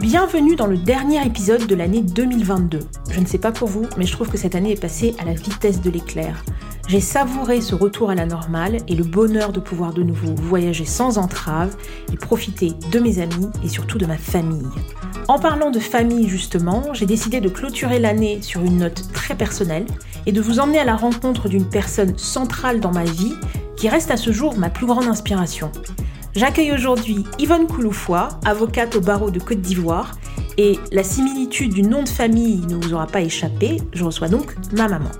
Bienvenue dans le dernier épisode de l'année 2022. Je ne sais pas pour vous, mais je trouve que cette année est passée à la vitesse de l'éclair. J'ai savouré ce retour à la normale et le bonheur de pouvoir de nouveau voyager sans entrave et profiter de mes amis et surtout de ma famille. En parlant de famille justement, j'ai décidé de clôturer l'année sur une note très personnelle et de vous emmener à la rencontre d'une personne centrale dans ma vie qui reste à ce jour ma plus grande inspiration. J'accueille aujourd'hui Yvonne Kouloufoua, avocate au barreau de Côte d'Ivoire, et la similitude du nom de famille ne vous aura pas échappé, je reçois donc ma maman.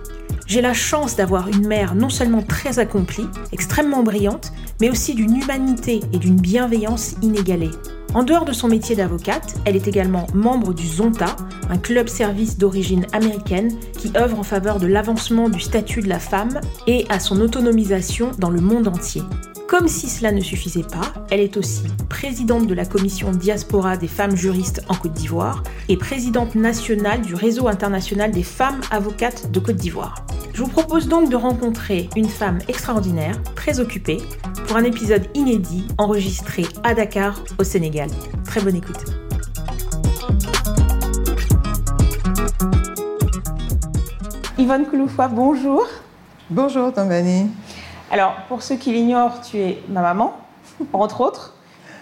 J'ai la chance d'avoir une mère non seulement très accomplie, extrêmement brillante, mais aussi d'une humanité et d'une bienveillance inégalée. En dehors de son métier d'avocate, elle est également membre du ZONTA, un club service d'origine américaine qui œuvre en faveur de l'avancement du statut de la femme et à son autonomisation dans le monde entier. Comme si cela ne suffisait pas, elle est aussi présidente de la commission diaspora des femmes juristes en Côte d'Ivoire et présidente nationale du réseau international des femmes avocates de Côte d'Ivoire. Je vous propose donc de rencontrer une femme extraordinaire, très occupée, pour un épisode inédit enregistré à Dakar, au Sénégal. Très bonne écoute. Yvonne Kouloufoua, bonjour. Bonjour Tambani. Alors, pour ceux qui l'ignorent, tu es ma maman, entre autres.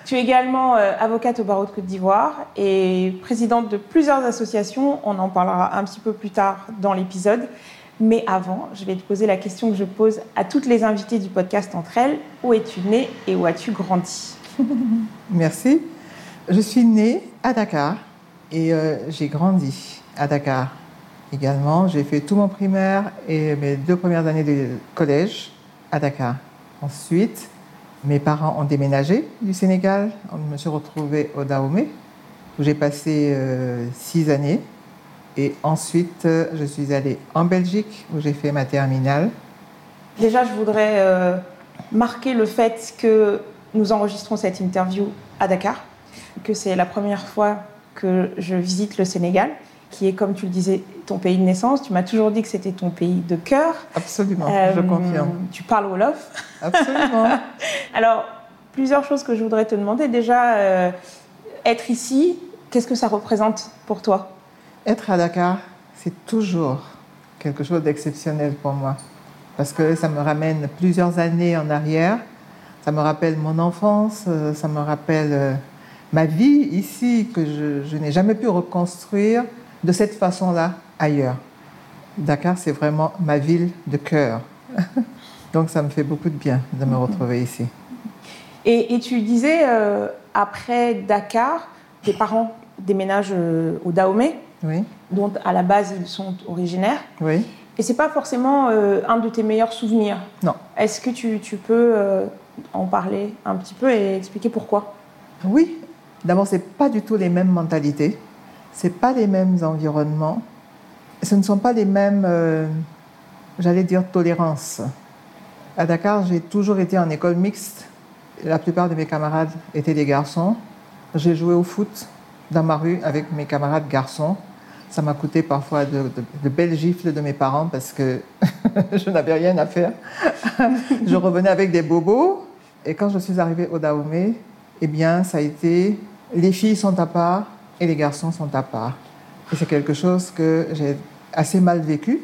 Tu es également euh, avocate au barreau de Côte d'Ivoire et présidente de plusieurs associations. On en parlera un petit peu plus tard dans l'épisode. Mais avant, je vais te poser la question que je pose à toutes les invitées du podcast entre elles. Où es-tu née et où as-tu grandi? Merci. Je suis née à Dakar et euh, j'ai grandi à Dakar également. J'ai fait tout mon primaire et mes deux premières années de collège à Dakar. Ensuite, mes parents ont déménagé du Sénégal. Je me suis retrouvée au Dahomey, où j'ai passé euh, six années. Et ensuite, euh, je suis allée en Belgique, où j'ai fait ma terminale. Déjà, je voudrais euh, marquer le fait que nous enregistrons cette interview à Dakar, que c'est la première fois que je visite le Sénégal, qui est, comme tu le disais, ton pays de naissance. Tu m'as toujours dit que c'était ton pays de cœur. Absolument, je confirme. Tu parles Wolof. Absolument. Alors, plusieurs choses que je voudrais te demander. Déjà, être ici, qu'est-ce que ça représente pour toi? Être à Dakar, c'est toujours quelque chose d'exceptionnel pour moi. Parce que ça me ramène plusieurs années en arrière. Ça me rappelle mon enfance, euh, ça me rappelle euh, ma vie ici que je, n'ai jamais pu reconstruire de cette façon-là ailleurs. Dakar, c'est vraiment ma ville de cœur. Donc ça me fait beaucoup de bien de me retrouver ici. Et, tu disais, euh, après Dakar, tes parents déménagent au Dahomey oui. dont à la base ils sont originaires. Oui. Et c'est pas forcément euh, un de tes meilleurs souvenirs. Non. Est-ce que tu, tu peux euh, en parler un petit peu et expliquer pourquoi? Oui. D'abord, c'est pas du tout les mêmes mentalités, c'est pas les mêmes environnements, ce ne sont pas les mêmes, euh, j'allais dire, tolérances. À Dakar, j'ai toujours été en école mixte. La plupart de mes camarades étaient des garçons. J'ai joué au foot dans ma rue avec mes camarades garçons. Ça m'a coûté parfois de, belles gifles de mes parents parce que je n'avais rien à faire. je revenais avec des bobos. Et quand je suis arrivée au Dahomey, eh bien, ça a été les filles sont à part et les garçons sont à part. Et c'est quelque chose que j'ai assez mal vécu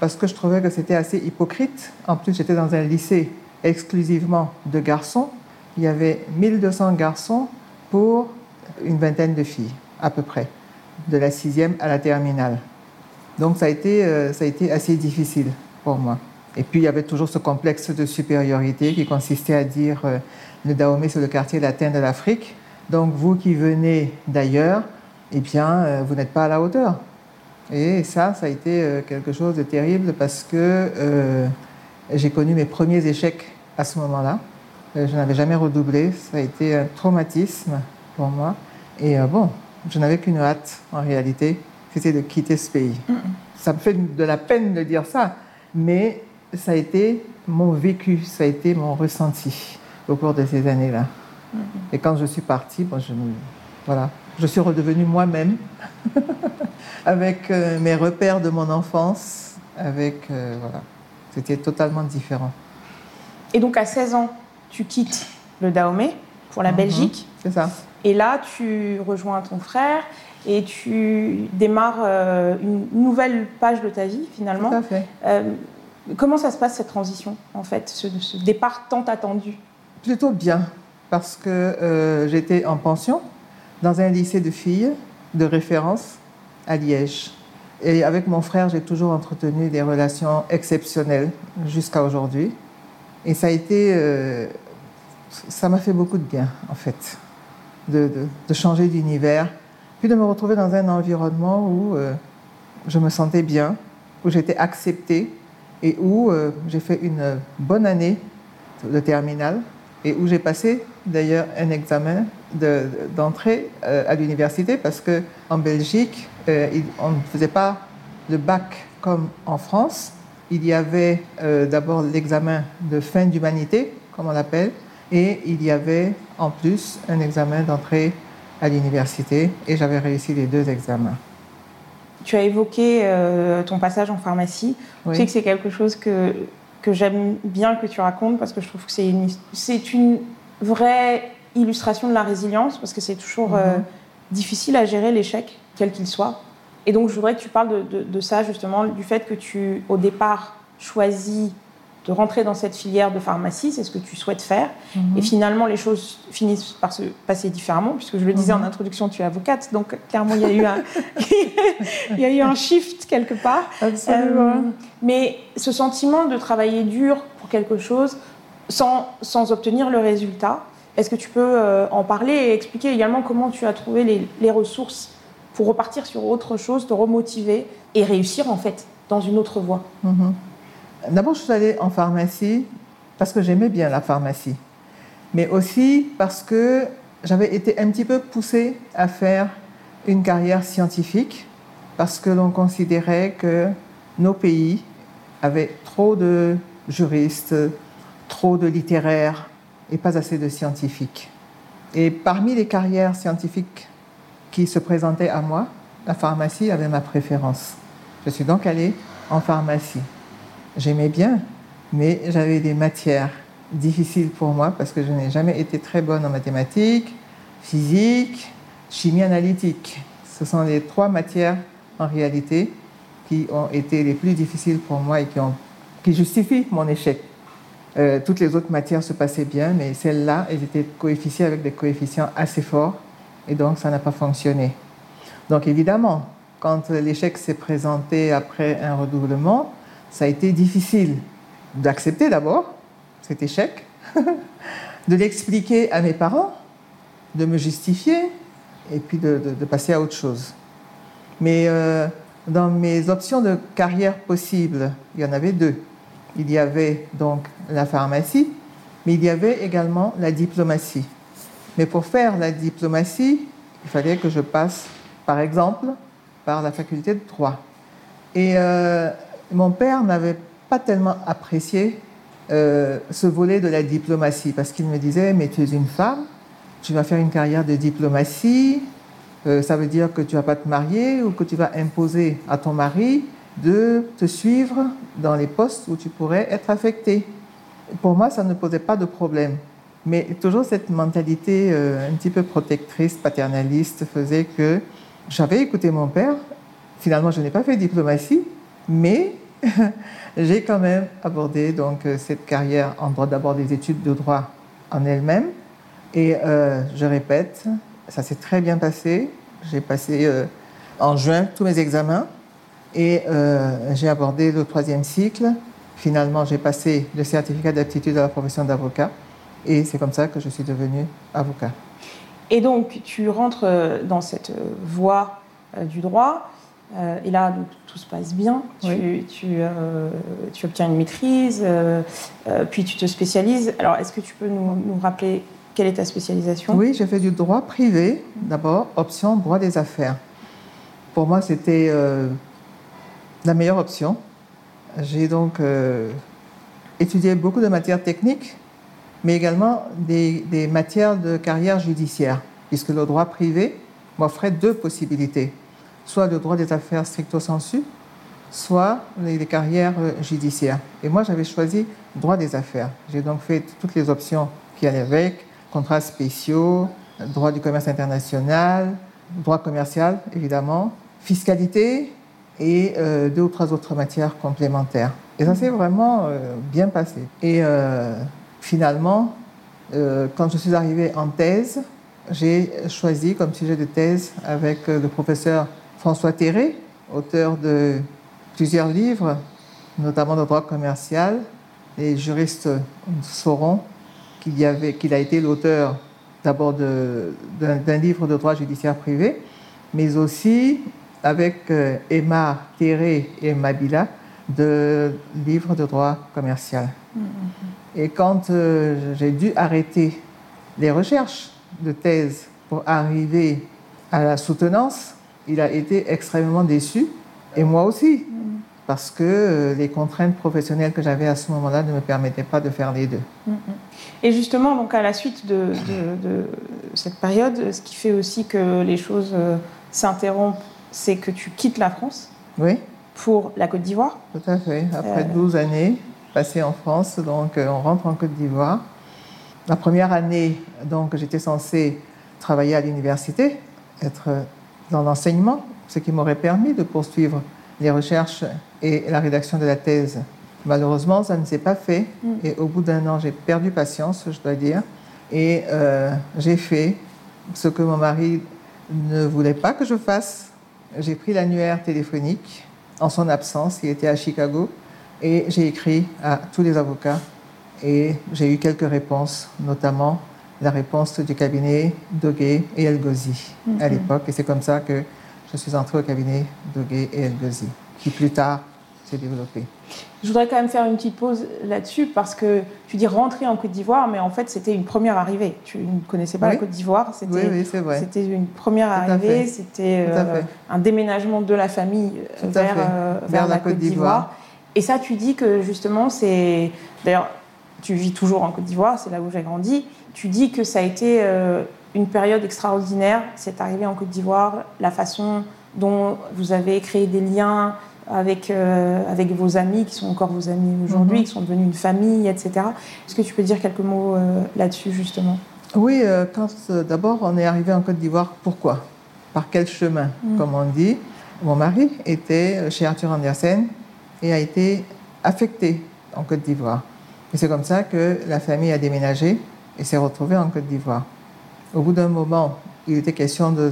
parce que je trouvais que c'était assez hypocrite. En plus, j'étais dans un lycée exclusivement de garçons. Il y avait 1200 garçons pour une vingtaine de filles, à peu près, de la sixième à la terminale. Donc ça a été, euh, ça a été assez difficile pour moi. Et puis il y avait toujours ce complexe de supériorité qui consistait à dire euh, le Dahomey c'est le quartier latin de l'Afrique. Donc vous qui venez d'ailleurs, eh bien euh, vous n'êtes pas à la hauteur. Et ça, ça a été quelque chose de terrible parce que j'ai connu mes premiers échecs à ce moment-là. je n'avais jamais redoublé. Ça a été un traumatisme pour moi. Et euh, bon, je n'avais qu'une hâte, en réalité, c'était de quitter ce pays. ça me fait de la peine de dire ça, mais ça a été mon vécu, ça a été mon ressenti au cours de ces années-là. Et quand je suis partie, bon, je, voilà, je suis redevenue moi-même, avec euh, mes repères de mon enfance, avec, euh, voilà, c'était totalement différent. Et donc à 16 ans, tu quittes le Dahomey pour la mm-hmm. Belgique. C'est ça. Et là, tu rejoins ton frère et tu démarres euh, une nouvelle page de ta vie finalement. Tout à fait. comment ça se passe cette transition en fait, ce, ce départ tant attendu? Plutôt bien, parce que j'étais en pension dans un lycée de filles de référence à Liège. Et avec mon frère, j'ai toujours entretenu des relations exceptionnelles jusqu'à aujourd'hui. Et ça a été. Euh, ça m'a fait beaucoup de bien, en fait, de, de, changer d'univers, puis de me retrouver dans un environnement où euh, je me sentais bien, où j'étais acceptée et où euh, j'ai fait une bonne année de terminale et où j'ai passé d'ailleurs un examen d'entrée euh, à l'université parce qu'en Belgique, euh, on ne faisait pas le bac comme en France. Il y avait euh, d'abord l'examen de fin d'humanité, comme on l'appelle, et il y avait en plus un examen d'entrée à l'université, et j'avais réussi les deux examens. Tu as évoqué ton passage en pharmacie. Je sais que c'est quelque chose que, que j'aime bien que tu racontes parce que je trouve que c'est une, une vraie illustration de la résilience, parce que c'est toujours euh, mhm. difficile à gérer l'échec, quel qu'il soit. Et donc, je voudrais que tu parles de, ça, justement, du fait que tu, au départ, choisis de rentrer dans cette filière de pharmacie, c'est ce que tu souhaites faire. Mhm. Et finalement, les choses finissent par se passer différemment, puisque je le disais en mhm. introduction, tu es avocate, donc clairement, il y a eu un, il y a eu un shift quelque part. Absolument. Euh, mais ce sentiment de travailler dur pour quelque chose, sans, obtenir le résultat. Est-ce que tu peux euh, en parler et expliquer également comment tu as trouvé les, ressources pour repartir sur autre chose, te remotiver et réussir en fait dans une autre voie? Mhm. D'abord, je suis allée en pharmacie parce que j'aimais bien la pharmacie, mais aussi parce que j'avais été un petit peu poussée à faire une carrière scientifique parce que l'on considérait que nos pays avaient trop de juristes, trop de littéraires et pas assez de scientifiques. Et parmi les carrières scientifiques qui se présentaient à moi, la pharmacie avait ma préférence. Je suis donc allée en pharmacie. J'aimais bien, mais j'avais des matières difficiles pour moi parce que je n'ai jamais été très bonne en mathématiques, physique, chimie analytique. Ce sont les trois matières en réalité qui ont été les plus difficiles pour moi et qui, qui justifient mon échec. Euh, toutes les autres matières se passaient bien, mais celles-là, elles étaient coefficiées avec des coefficients assez forts, et donc ça n'a pas fonctionné. Donc évidemment, quand l'échec s'est présenté après un redoublement, ça a été difficile d'accepter d'abord cet échec, de l'expliquer à mes parents, de me justifier, et puis de, passer à autre chose. Mais euh, dans mes options de carrière possibles, il y en avait deux. Il y avait donc la pharmacie, mais il y avait également la diplomatie. Mais pour faire la diplomatie, il fallait que je passe, par exemple, par la faculté de droit. Et euh, mon père n'avait pas tellement apprécié euh, ce volet de la diplomatie, parce qu'il me disait, mais tu es une femme, tu vas faire une carrière de diplomatie, euh, ça veut dire que tu vas pas te marier ou que tu vas imposer à ton mari de te suivre dans les postes où tu pourrais être affecté. Pour moi, ça ne posait pas de problème. Mais toujours cette mentalité euh, un petit peu protectrice, paternaliste, faisait que j'avais écouté mon père. Finalement, je n'ai pas fait diplomatie, mais j'ai quand même abordé donc euh, cette carrière en droit, d'abord des études de droit en elle-même. Et euh, je répète, ça s'est très bien passé. J'ai passé en juin tous mes examens. Et euh, j'ai abordé le troisième cycle. Finalement, j'ai passé le certificat d'aptitude à la profession d'avocat. Et c'est comme ça que je suis devenu avocat. Et donc, tu rentres euh, dans cette euh, voie du droit. et là, tout se passe bien. Tu, tu, obtiens une maîtrise, puis tu te spécialises. Alors, est-ce que tu peux nous, nous, rappeler quelle est ta spécialisation? Oui, j'ai fait du droit privé, d'abord, option droit des affaires. Pour moi, c'était la meilleure option. J'ai donc euh, étudié beaucoup de matières techniques, mais également des, matières de carrière judiciaire, puisque le droit privé m'offrait deux possibilités, soit le droit des affaires stricto sensu, soit les, les carrières euh, judiciaires. Et moi, j'avais choisi droit des affaires. J'ai donc fait toutes les options qui allaient avec, contrats spéciaux, droit du commerce international, droit commercial, évidemment, fiscalité et euh, deux ou trois autres matières complémentaires. Et ça s'est vraiment euh, bien passé. Et euh, finalement, quand je suis arrivée en thèse, j'ai choisi comme sujet de thèse avec le professeur François Terré, auteur de plusieurs livres, notamment de droit commercial. Les juristes sauront qu'il qu'il a été l'auteur d'abord d'un livre de droit judiciaire privé, mais aussi avec euh, Emma Terré et Mabila de livres de droit commercial. Mm -hmm. Et quand euh, j'ai dû arrêter les recherches de thèse pour arriver à la soutenance, il a été extrêmement déçu, et moi aussi, mm. parce que euh, les contraintes professionnelles que j'avais à ce moment-là ne me permettaient pas de faire les deux. Mm -hmm. Et justement, donc à la suite de, de, de, cette période, ce qui fait aussi que les choses euh, s'interrompent, c'est que tu quittes la France. Oui. Pour la Côte d'Ivoire. Tout à fait. Après euh... 12 années passées en France, donc euh, on rentre en Côte d'Ivoire. La première année, donc j'étais censée travailler à l'université, être dans l'enseignement, ce qui m'aurait permis de poursuivre les recherches et la rédaction de la thèse. Malheureusement, ça ne s'est pas fait. Mm. Et au bout d'un an, j'ai perdu patience, je dois dire. Et euh, j'ai fait ce que mon mari ne voulait pas que je fasse. J'ai pris l'annuaire téléphonique en son absence. Il était à Chicago. Et j'ai écrit à tous les avocats. Et j'ai eu quelques réponses, notamment la réponse du cabinet Doguet et El Ghazi mm -hmm. à l'époque. Et c'est comme ça que je suis entrée au cabinet Doguet et El Ghazi, qui plus tard s'est. Je voudrais quand même faire une petite pause là-dessus parce que tu dis rentrer en Côte d'Ivoire, mais en fait c'était une première arrivée. Tu ne connaissais pas oui. la Côte d'Ivoire, c'était oui, oui, c'est vrai. C'était une première arrivée, c'était euh, un déménagement de la famille vers, euh, vers, vers, la, Côte d'Ivoire. Et ça, tu dis que justement, c'est. D'ailleurs, tu vis toujours en Côte d'Ivoire, c'est là où j'ai grandi. Tu dis que ça a été euh, une période extraordinaire, cette arrivée en Côte d'Ivoire, la façon dont vous avez créé des liens avec, euh, avec vos amis, qui sont encore vos amis aujourd'hui, mm -hmm. qui sont devenus une famille, etc. Est-ce que tu peux dire quelques mots euh, là-dessus, justement? Oui, quand d'abord on est arrivé en Côte d'Ivoire, pourquoi? Par quel chemin? Mm. Comme on dit, mon mari était chez Arthur Andersen et a été affecté en Côte d'Ivoire. Et c'est comme ça que la famille a déménagé et s'est retrouvée en Côte d'Ivoire. Au bout d'un moment, il était question de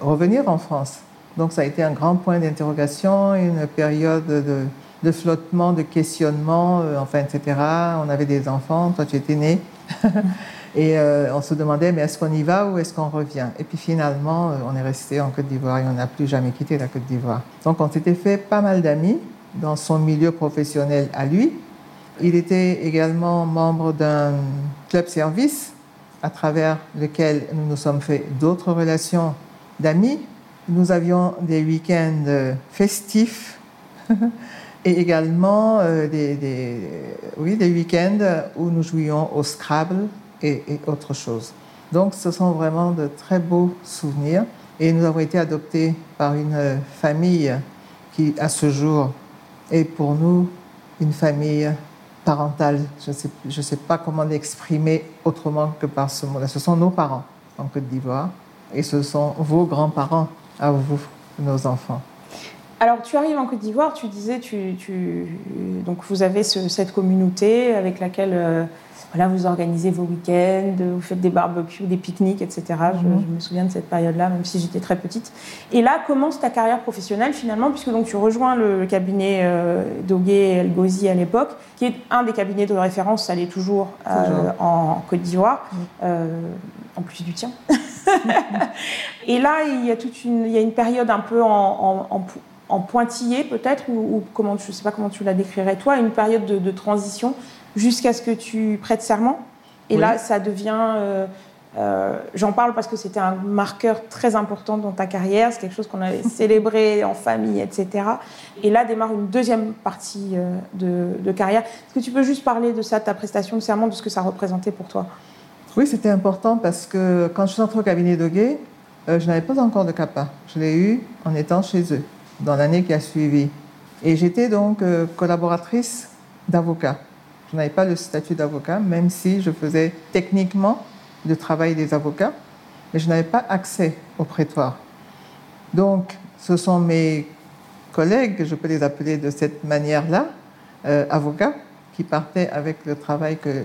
revenir en France. Donc ça a été un grand point d'interrogation, une période de, flottement, de questionnement, euh, enfin, etc. On avait des enfants, toi tu étais né. et euh, on se demandait, mais est-ce qu'on y va ou est-ce qu'on revient? Et puis finalement, euh, on est resté en Côte d'Ivoire et on n'a plus jamais quitté la Côte d'Ivoire. Donc on s'était fait pas mal d'amis dans son milieu professionnel à lui. Il était également membre d'un club service à travers lequel nous nous sommes fait d'autres relations d'amis. Nous avions des week-ends festifs et également euh, des, oui, des week-ends où nous jouions au Scrabble et, autre chose. Donc ce sont vraiment de très beaux souvenirs et nous avons été adoptés par une famille qui, à ce jour, est pour nous une famille parentale. Je ne sais pas comment l'exprimer autrement que par ce mot-là. Ce sont nos parents en Côte d'Ivoire et ce sont vos grands-parents à vous, nos enfants. Alors, tu arrives en Côte d'Ivoire, tu disais, tu, tu, donc vous avez ce, cette communauté avec laquelle euh, voilà, vous organisez vos week-ends, vous faites des barbecues, des pique-niques, etc. Mm -hmm. je, je, me souviens de cette période-là, même si j'étais très petite. Et là commence ta carrière professionnelle finalement, puisque donc tu rejoins le, le cabinet euh, Doguet et El Ghazi à l'époque, qui est un des cabinets de référence, ça l'est toujours. Euh, en Côte d'Ivoire, mm -hmm. en plus du tien. et là, il y a toute une, il y a une période un peu en, en, en en pointillé peut-être ou, ou, comment je sais pas comment tu la décrirais toi une période de, de transition jusqu'à ce que tu prêtes serment et oui. là ça devient euh, Euh, j'en parle parce que c'était un marqueur très important dans ta carrière, c'est quelque chose qu'on avait célébré en famille, etc. Et là démarre une deuxième partie euh, de, carrière. Est-ce que tu peux juste parler de ça, de ta prestation de serment, de ce que ça représentait pour toi? Oui, c'était important parce que quand je suis entrée au cabinet de Gay, euh, je n'avais pas encore de CAPA. Je l'ai eu en étant chez eux, dans l'année qui a suivi. Et j'étais donc collaboratrice d'avocat. Je n'avais pas le statut d'avocat, même si je faisais techniquement de travail des avocats, mais je n'avais pas accès au prétoire. Donc, ce sont mes collègues, je peux les appeler de cette manière-là, euh, avocats, qui partaient avec le travail que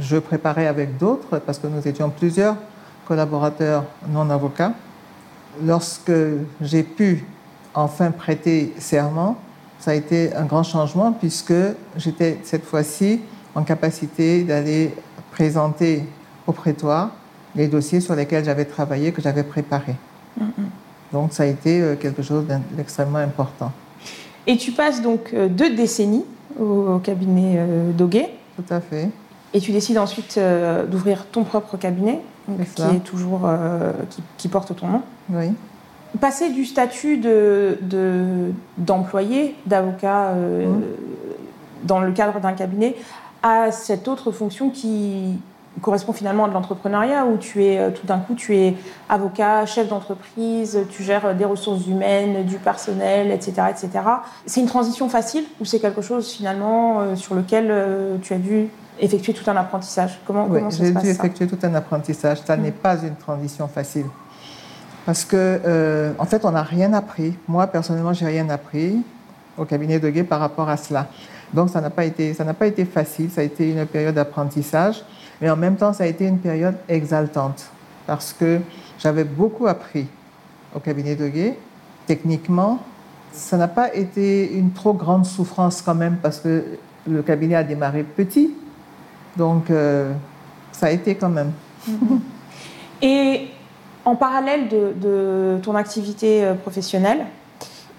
je préparais avec d'autres, parce que nous étions plusieurs collaborateurs non avocats. Lorsque j'ai pu enfin prêter serment, ça a été un grand changement puisque j'étais cette fois-ci en capacité d'aller présenter au prétoire les dossiers sur lesquels j'avais travaillé, que j'avais préparés. Donc ça a été euh, quelque chose d'extrêmement important. Et tu passes donc euh, deux décennies au, cabinet euh, Doguet. Tout à fait. Et tu décides ensuite d'ouvrir ton propre cabinet, qui est toujours qui, porte ton nom. Oui. Passer du statut de, d'employé, d'avocat dans le cadre d'un cabinet, à cette autre fonction qui, correspond finalement à de l'entrepreneuriat où tu es euh, tout d'un coup tu es avocat, chef d'entreprise, tu gères euh, des ressources humaines, du personnel, etc., etc. C'est une transition facile ou c'est quelque chose finalement euh, sur lequel tu as dû effectuer tout un apprentissage? Comment, oui, j'ai dû effectuer tout un apprentissage. Ça n'est mm. pas une transition facile parce que en fait on n'a rien appris. Moi personnellement j'ai rien appris au cabinet de Gay par rapport à cela. Donc ça n'a pas été ça n'a pas été facile. Ça a été une période d'apprentissage. Mais en même temps, ça a été une période exaltante parce que j'avais beaucoup appris au cabinet de Gay. Techniquement, ça n'a pas été une trop grande souffrance quand même parce que le cabinet a démarré petit. Donc, euh, ça a été quand même. Et en parallèle de, ton activité euh, professionnelle,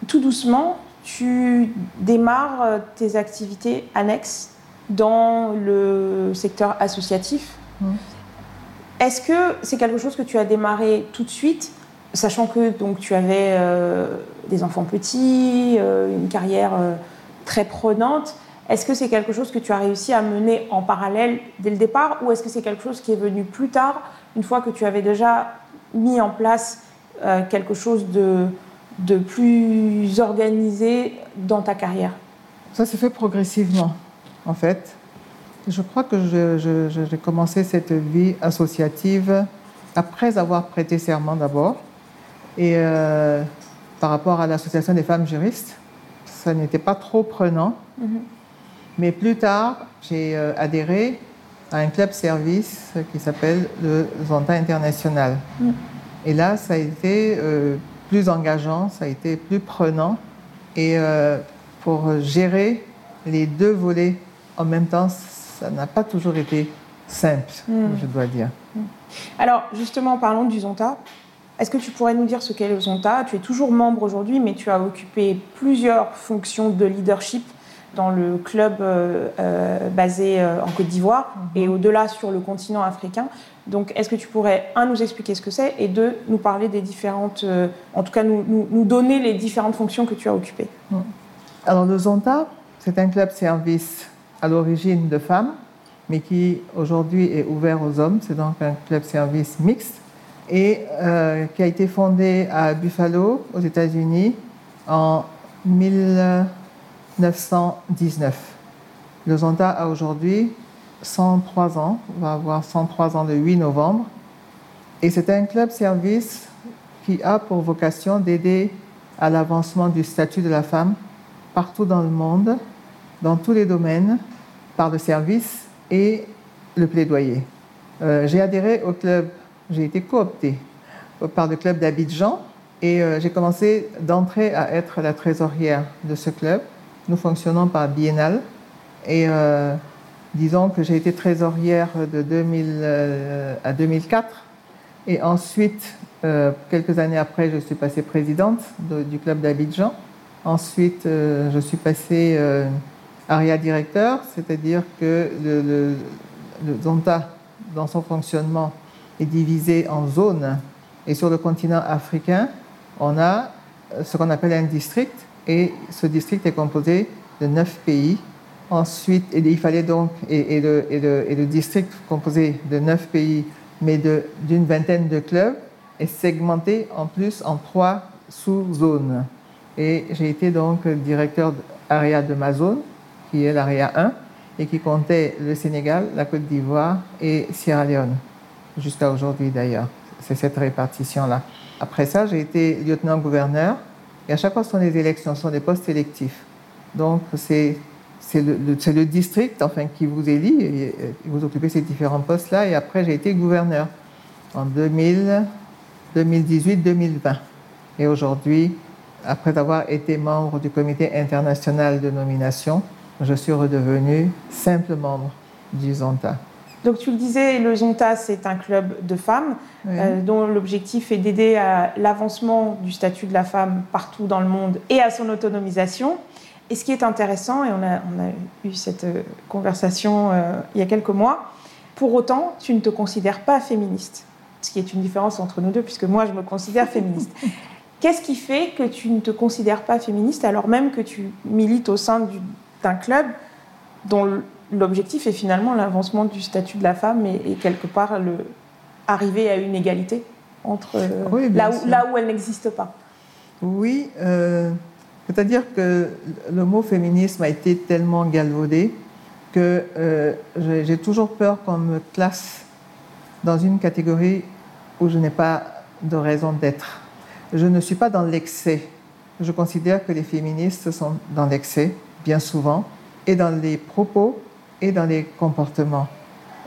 tout doucement, tu démarres euh, tes activités annexes dans le secteur associatif. Mmh. Est-ce que c'est quelque chose que tu as démarré tout de suite, sachant que donc, tu avais euh, des enfants petits, euh, une carrière euh, très prenante? Est-ce que c'est quelque chose que tu as réussi à mener en parallèle dès le départ ou est-ce que c'est quelque chose qui est venu plus tard, une fois que tu avais déjà mis en place quelque chose de, de plus organisé dans ta carrière Ça s'est fait progressivement en fait. Je crois que j'ai commencé cette vie associative après avoir prêté serment d'abord. Et euh, par rapport à l'Association des femmes juristes, ça n'était pas trop prenant. Mm-hmm. Mais plus tard, j'ai euh, adhéré à un club service qui s'appelle le Zonta International. Mm. Et là, ça a été euh, plus engageant, ça a été plus prenant. Et pour gérer les deux volets en même temps, ça n'a pas toujours été simple, hmm. je dois dire. Hmm. Alors, justement, parlons du Zonta. Est-ce que tu pourrais nous dire ce qu'est le Zonta? Tu es toujours membre aujourd'hui, mais tu as occupé plusieurs fonctions de leadership dans le club euh, euh, basé euh, en Côte d'Ivoire hmm. et au-delà sur le continent africain. Donc, est-ce que tu pourrais, un, nous expliquer ce que c'est et deux, nous parler des différentes, en tout cas, nous, nous, donner les différentes fonctions que tu as occupées? Alors, le Zonta, c'est un club service à l'origine de femmes, mais qui aujourd'hui est ouvert aux hommes. C'est donc un club-service mixte et euh, qui a été fondé à Buffalo, aux États-Unis, en 1919. Le Zonta a aujourd'hui 103 ans, on va avoir 103 ans le 8 novembre. Et c'est un club-service qui a pour vocation d'aider à l'avancement du statut de la femme partout dans le monde, dans tous les domaines, par le service et le plaidoyer. Euh, j'ai adhéré au club, j'ai été cooptée par le club d'Abidjan et euh, j'ai commencé d'entrer à être la trésorière de ce club. Nous fonctionnons par biennale et euh, disons que j'ai été trésorière de 2000 à 2004 et ensuite, quelques années après, je suis passée présidente du club d'Abidjan. Ensuite, je suis passée ARIA directeur, c'est-à-dire que le, Zonta, dans son fonctionnement, est divisé en zones. Et sur le continent africain, on a ce qu'on appelle un district. Et ce district est composé de neuf pays. Ensuite, il fallait donc, et, le, district composé de neuf pays, mais d'une vingtaine de clubs, est segmenté en plus en trois sous-zones. Et j'ai été donc directeur area de ma zone, qui est l'area 1, et qui comptait le Sénégal, la Côte d'Ivoire et Sierra Leone, jusqu'à aujourd'hui d'ailleurs. C'est cette répartition-là. Après ça, j'ai été lieutenant-gouverneur, et à chaque fois, ce sont des élections, ce sont des postes électifs. Donc, c'est le, district enfin, qui vous élit, vous occupez ces différents postes-là, et après, j'ai été gouverneur en 2000, 2018-2020. Et aujourd'hui, après avoir été membre du comité international de nomination, je suis redevenu simple membre du Zonta. Donc tu le disais, le Zonta, c'est un club de femmes euh, dont l'objectif est d'aider à l'avancement du statut de la femme partout dans le monde et à son autonomisation. Et ce qui est intéressant, et on a, on a eu cette euh, conversation euh, il y a quelques mois, pour autant, tu ne te considères pas féministe, ce qui est une différence entre nous deux, puisque moi, je me considère féministe. Qu'est-ce qui fait que tu ne te considères pas féministe alors même que tu milites au sein d'un club dont l'objectif est finalement l'avancement du statut de la femme et, quelque part le, arriver à une égalité entre là, où, là, où, elle n'existe pas. Oui, euh, c'est-à-dire que le mot féminisme a été tellement galvaudé que euh, j'ai toujours peur qu'on me classe dans une catégorie où je n'ai pas de raison d'être. Je ne suis pas dans l'excès. Je considère que les féministes sont dans l'excès, bien souvent, et dans les propos et dans les comportements.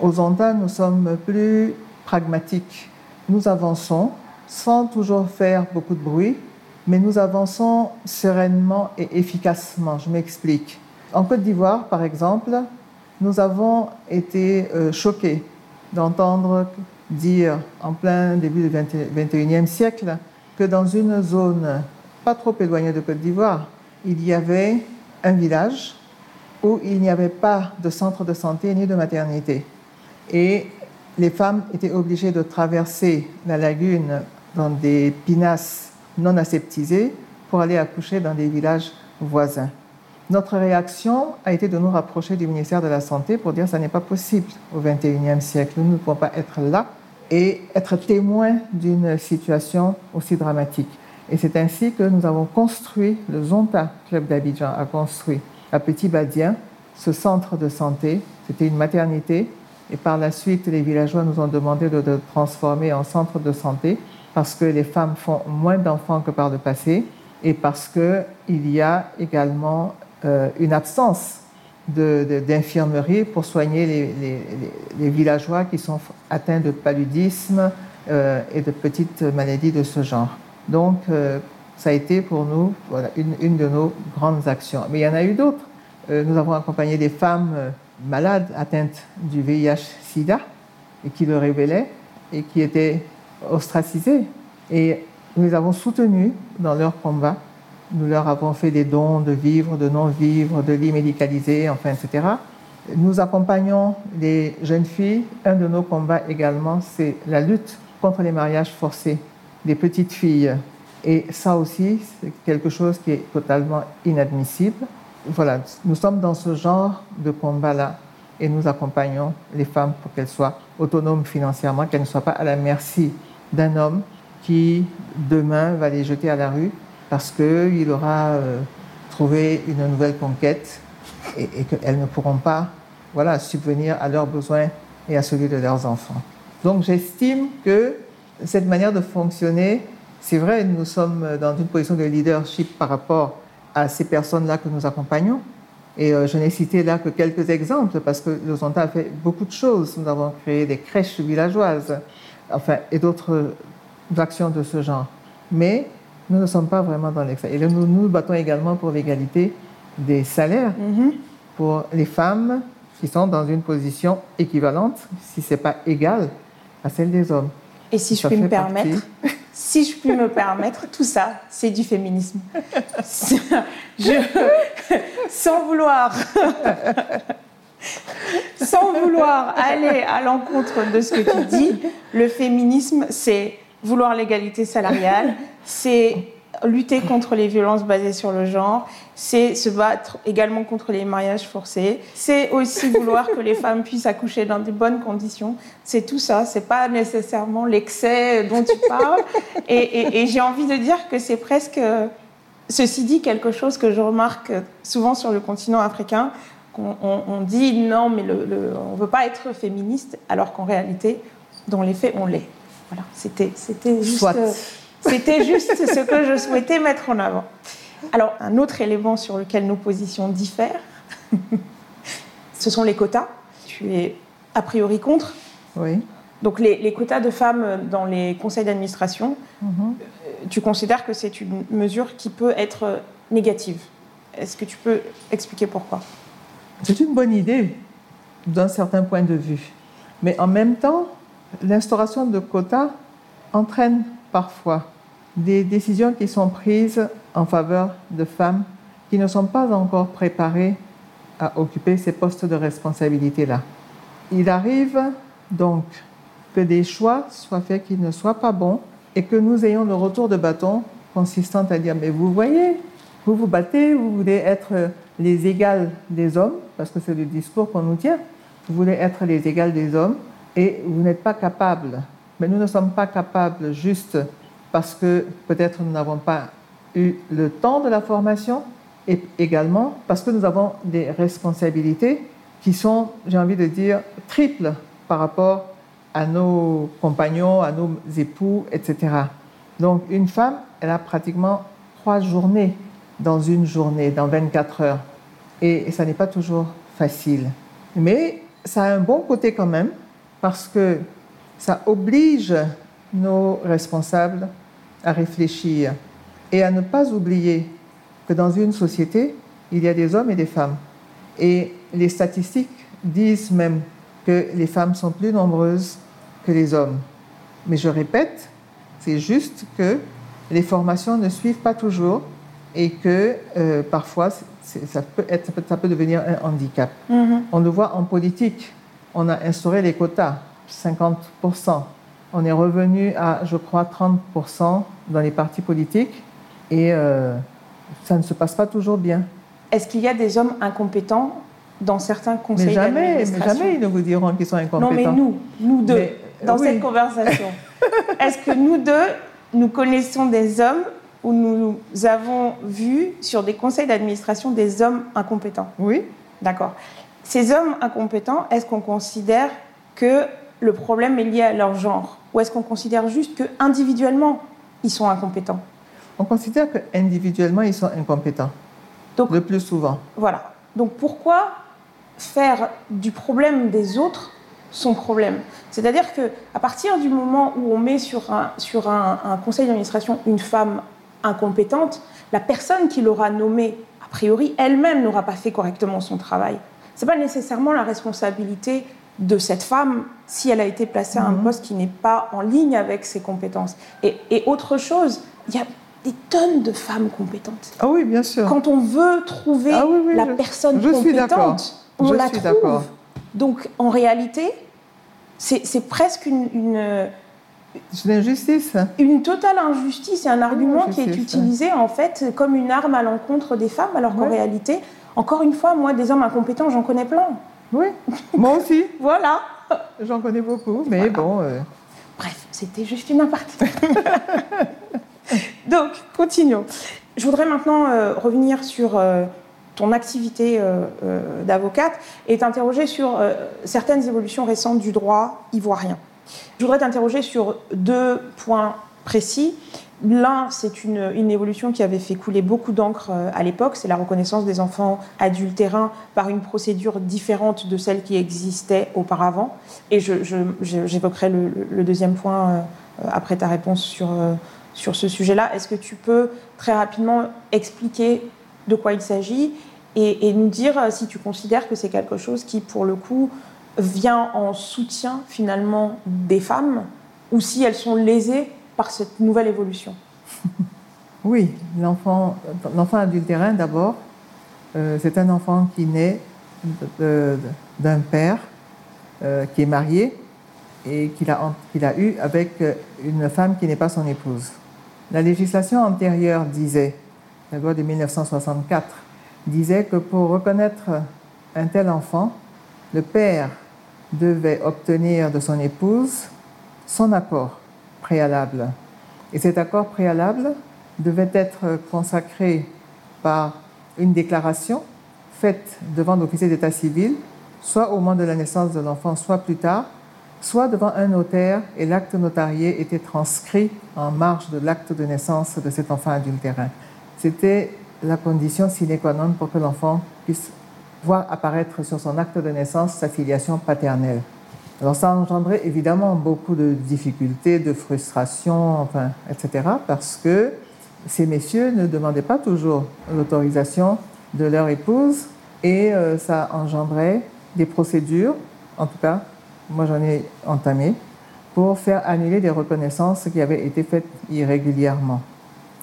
Aux Ondas, nous sommes plus pragmatiques. Nous avançons sans toujours faire beaucoup de bruit, mais nous avançons sereinement et efficacement. Je m'explique. En Côte d'Ivoire, par exemple, nous avons été euh, choqués d'entendre dire en plein début du 21e siècle que dans une zone pas trop éloignée de Côte d'Ivoire, il y avait un village où il n'y avait pas de centre de santé ni de maternité. Et les femmes étaient obligées de traverser la lagune dans des pinasses non aseptisées pour aller accoucher dans des villages voisins. Notre réaction a été de nous rapprocher du ministère de la Santé pour dire que ça n'est pas possible au XXIe siècle. Nous ne pouvons pas être là et être témoin d'une situation aussi dramatique. Et c'est ainsi que nous avons construit, le Zonta Club d'Abidjan a construit à Petit Badien ce centre de santé. C'était une maternité. Et par la suite, les villageois nous ont demandé de le transformer en centre de santé parce que les femmes font moins d'enfants que par le passé et parce qu'il y a également euh, une absence d'infirmerie pour soigner les, villageois qui sont atteints de paludisme euh, et de petites maladies de ce genre. Donc, euh, ça a été pour nous voilà, une, de nos grandes actions. Mais il y en a eu d'autres. Euh, nous avons accompagné des femmes malades atteintes du VIH-Sida et qui le révélaient et qui étaient ostracisées. Et nous les avons soutenues dans leur combat nous leur avons fait des dons de vivres, de non-vivres, de lits médicalisés, enfin, etc. Nous accompagnons les jeunes filles. Un de nos combats également, c'est la lutte contre les mariages forcés des petites filles. Et ça aussi, c'est quelque chose qui est totalement inadmissible. Voilà, nous sommes dans ce genre de combat-là et nous accompagnons les femmes pour qu'elles soient autonomes financièrement, qu'elles ne soient pas à la merci d'un homme qui, demain, va les jeter à la rue parce qu'il aura euh, trouvé une nouvelle conquête et, qu'elles ne pourront pas voilà, subvenir à leurs besoins et à celui de leurs enfants. Donc j'estime que cette manière de fonctionner, c'est vrai, nous sommes dans une position de leadership par rapport à ces personnes-là que nous accompagnons. Et euh, je n'ai cité là que quelques exemples parce que le Zonta a fait beaucoup de choses. Nous avons créé des crèches villageoises, enfin, et d'autres actions de ce genre. Mais nous ne sommes pas vraiment dans l'excès. Et nous nous battons également pour l'égalité des salaires mhm. pour les femmes qui sont dans une position équivalente, si ce n'est pas égal, à celle des hommes. Et si je puis me permettre, si je puis me permettre, tout ça, c'est du féminisme. sans vouloir Sans vouloir aller à l'encontre de ce que tu dis, le féminisme, c'est vouloir l'égalité salariale, c'est lutter contre les violences basées sur le genre, c'est se battre également contre les mariages forcés, c'est aussi vouloir que les femmes puissent accoucher dans de bonnes conditions. C'est tout ça, c'est pas nécessairement l'excès dont tu parles. Et, j'ai envie de dire que c'est presque, ceci dit, quelque chose que je remarque souvent sur le continent africain. qu'on on, dit non, mais le, on ne veut pas être féministe, alors qu'en réalité, dans les faits, on l'est. Voilà, c'était juste. Soit. C'était juste ce que je souhaitais mettre en avant. Alors, un autre élément sur lequel nos positions diffèrent, ce sont les quotas. Tu es a priori contre. Oui. Donc, les, quotas de femmes dans les conseils d'administration, mhm. tu considères que c'est une mesure qui peut être négative. Est-ce que tu peux expliquer pourquoi? C'est une bonne idée d'un certain point de vue. Mais en même temps, l'instauration de quotas entraîne parfois des décisions qui sont prises en faveur de femmes qui ne sont pas encore préparées à occuper ces postes de responsabilité-là. Il arrive donc que des choix soient faits qui ne soient pas bons et que nous ayons le retour de bâton consistant à dire mais vous voyez, vous vous battez, vous voulez être les égales des hommes, parce que c'est le discours qu'on nous tient, vous voulez être les égales des hommes et vous n'êtes pas capable. Mais nous ne sommes pas capables juste parce que peut-être nous n'avons pas eu le temps de la formation et également parce que nous avons des responsabilités qui sont, j'ai envie de dire, triples par rapport à nos compagnons, à nos époux, etc. Donc une femme, elle a pratiquement trois journées dans une journée, dans 24 heures. Et, ça n'est pas toujours facile. Mais ça a un bon côté quand même, parce que ça oblige nos responsables à réfléchir et à ne pas oublier que dans une société, il y a des hommes et des femmes. Et les statistiques disent même que les femmes sont plus nombreuses que les hommes. Mais je répète, c'est juste que les formations ne suivent pas toujours et que euh, parfois ça peut, être, ça peut devenir un handicap. Mm-hmm. On le voit en politique. On a instauré les quotas, 50% on est revenu à, je crois, 30% dans les partis politiques et euh, ça ne se passe pas toujours bien. Est-ce qu'il y a des hommes incompétents dans certains conseils mais jamais, mais jamais ils ne vous diront qu'ils sont incompétents. Non, mais nous, nous deux, dans cette conversation, est-ce que nous deux, nous connaissons des hommes où nous avons vu sur des conseils d'administration des hommes incompétents? Oui. D'accord. Ces hommes incompétents, est-ce qu'on considère que le problème est lié à leur genre Ou est-ce qu'on considère juste que individuellement ils sont incompétents? On considère que individuellement ils sont incompétents. Donc, le plus souvent. Voilà. Donc pourquoi faire du problème des autres son problème? C'est-à-dire que à partir du moment où on met sur un, sur un, un conseil d'administration une femme incompétente, la personne qui l'aura nommée, a priori, elle-même n'aura pas fait correctement son travail. Ce n'est pas nécessairement la responsabilité de cette femme si elle a été placée à un mhm. poste qui n'est pas en ligne avec ses compétences. Et, autre chose, il y a des tonnes de femmes compétentes. Ah oui, bien sûr. Quand on veut trouver ah la personne compétente, on la trouve. Donc en réalité, c'est presque une, une une injustice. Une totale injustice et un argument qui est utilisé en fait comme une arme à l'encontre des femmes, alors qu'en réalité, encore une fois, moi, des hommes incompétents, j'en connais plein. Oui, moi aussi. voilà. J'en connais beaucoup, mais bon. Euh. Bref, c'était juste une aparté. Donc, continuons. Je voudrais maintenant euh, revenir sur euh, ton activité d'avocate et t'interroger sur certaines évolutions récentes du droit ivoirien. Je voudrais t'interroger sur deux points précis. L'un, c'est une, évolution qui avait fait couler beaucoup d'encre euh, à l'époque, c'est la reconnaissance des enfants adultérins par une procédure différente de celle qui existait auparavant. Et j'évoquerai le, deuxième point euh, après ta réponse sur, euh, sur ce sujet-là. Est-ce que tu peux très rapidement expliquer de quoi il s'agit et, et, nous dire si tu considères que c'est quelque chose qui, pour le coup, vient en soutien finalement des femmes ou si elles sont lésées par cette nouvelle évolution Oui, l'enfant, adultérin d'abord, euh, c'est un enfant qui naît d'un père euh, qui est marié et qu'il a, qu'il a eu avec euh, une femme qui n'est pas son épouse. La législation antérieure disait, la loi de 1964, disait que pour reconnaître un tel enfant, le père devait obtenir de son épouse son accord préalable. Et cet accord préalable devait être consacré par une déclaration faite devant l'officier d'état civil, soit au moment de la naissance de l'enfant, soit plus tard, soit devant un notaire et l'acte notarié était transcrit en marge de l'acte de naissance de cet enfant adultérin. C'était la condition sine qua non pour que l'enfant puisse voir apparaître sur son acte de naissance sa filiation paternelle. Alors ça a engendré évidemment beaucoup de difficultés, de frustrations, enfin, etc., parce que ces messieurs ne demandaient pas toujours l'autorisation de leur épouse et euh, ça engendrait des procédures, en tout cas, moi j'en ai entamé, pour faire annuler des reconnaissances qui avaient été faites irrégulièrement.